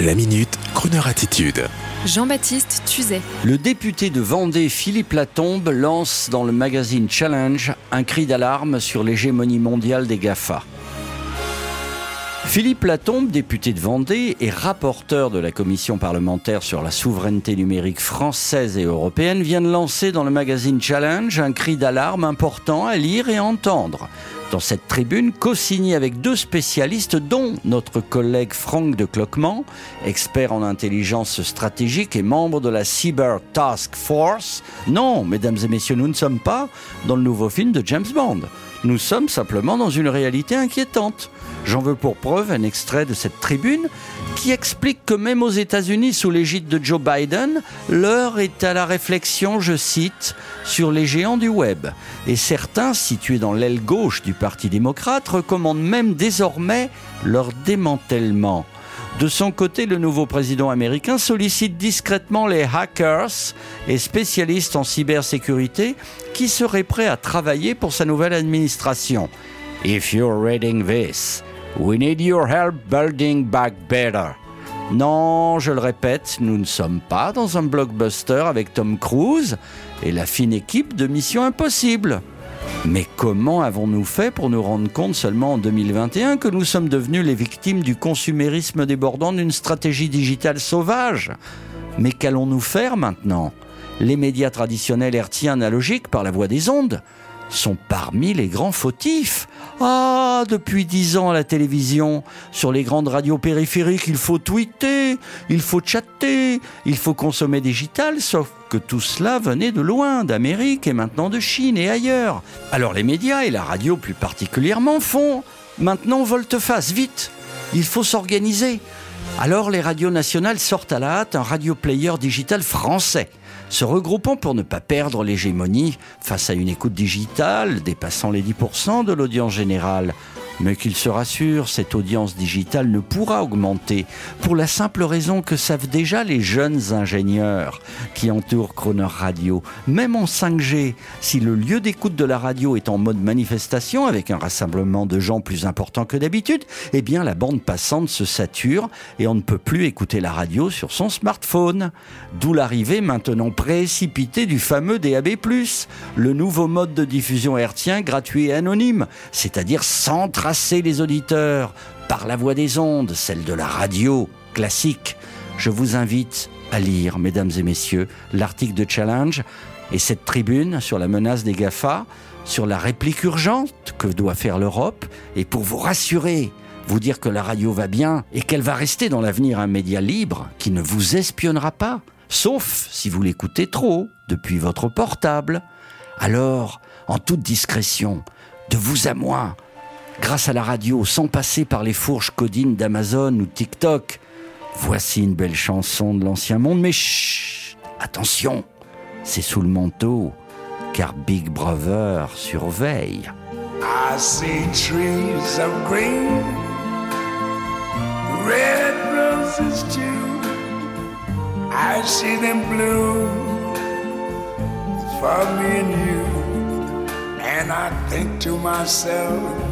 La minute, Kroneur attitude. Jean-Baptiste Tuzet. Le député de Vendée, Philippe Latombe, lance dans le magazine Challenge un cri d'alarme sur l'hégémonie mondiale des GAFA. Philippe Latombe, député de Vendée et rapporteur de la commission parlementaire sur la souveraineté numérique française et européenne, vient de lancer dans le magazine Challenge un cri d'alarme important à lire et entendre dans cette tribune, co-signée avec deux spécialistes, dont notre collègue Franck de Cloquement, expert en intelligence stratégique et membre de la Cyber Task Force. Non, mesdames et messieurs, nous ne sommes pas dans le nouveau film de James Bond. Nous sommes simplement dans une réalité inquiétante. J'en veux pour preuve un extrait de cette tribune qui explique que même aux États-Unis, sous l'égide de Joe Biden, l'heure est à la réflexion, je cite, sur les géants du web. Et certains, situés dans l'aile gauche du Parti démocrate, recommandent même désormais leur démantèlement. De son côté, le nouveau président américain sollicite discrètement les hackers et spécialistes en cybersécurité qui seraient prêts à travailler pour sa nouvelle administration. If you're reading this, we need your help building back better. Non, je le répète, nous ne sommes pas dans un blockbuster avec Tom Cruise et la fine équipe de Mission Impossible. Mais comment avons-nous fait pour nous rendre compte seulement en 2021 que nous sommes devenus les victimes du consumérisme débordant d'une stratégie digitale sauvage? Mais qu'allons-nous faire maintenant? Les médias traditionnels hertziens analogiques par la voie des ondes sont parmi les grands fautifs. Ah, depuis dix ans à la télévision, sur les grandes radios périphériques, il faut tweeter, il faut chatter, il faut consommer digital, sauf que tout cela venait de loin, d'Amérique et maintenant de Chine et ailleurs. Alors les médias et la radio plus particulièrement font maintenant volte-face, vite, il faut s'organiser. Alors les radios nationales sortent à la hâte un radio player digital français se regroupant pour ne pas perdre l'hégémonie face à une écoute digitale dépassant les 10% de l'audience générale. Mais qu'il se rassure, cette audience digitale ne pourra augmenter pour la simple raison que savent déjà les jeunes ingénieurs qui entourent Croner Radio. Même en 5G, si le lieu d'écoute de la radio est en mode manifestation avec un rassemblement de gens plus important que d'habitude, eh bien la bande passante se sature et on ne peut plus écouter la radio sur son smartphone. D'où l'arrivée maintenant précipitée du fameux DAB+, le nouveau mode de diffusion hertzien gratuit et anonyme, c'est-à-dire sans les auditeurs par la voix des ondes, celle de la radio classique. Je vous invite à lire, mesdames et messieurs, l'article de Challenge et cette tribune sur la menace des GAFA, sur la réplique urgente que doit faire l'Europe, et pour vous rassurer, vous dire que la radio va bien et qu'elle va rester dans l'avenir un média libre qui ne vous espionnera pas, sauf si vous l'écoutez trop depuis votre portable. Alors, en toute discrétion, de vous à moi, grâce à la radio, sans passer par les fourches codines d'Amazon ou TikTok. Voici une belle chanson de l'ancien monde, mais chut, attention, c'est sous le manteau, car Big Brother surveille. I see trees of green, red roses too. I see them blue for me you, and I think to myself.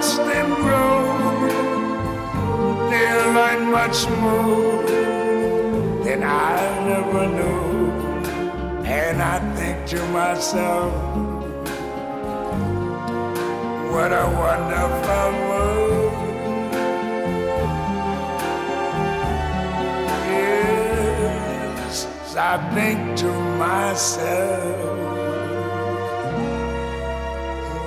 watch them grow, they'll learn much more than I never knew. And I think to myself, what a wonderful world. Yes, I think to myself,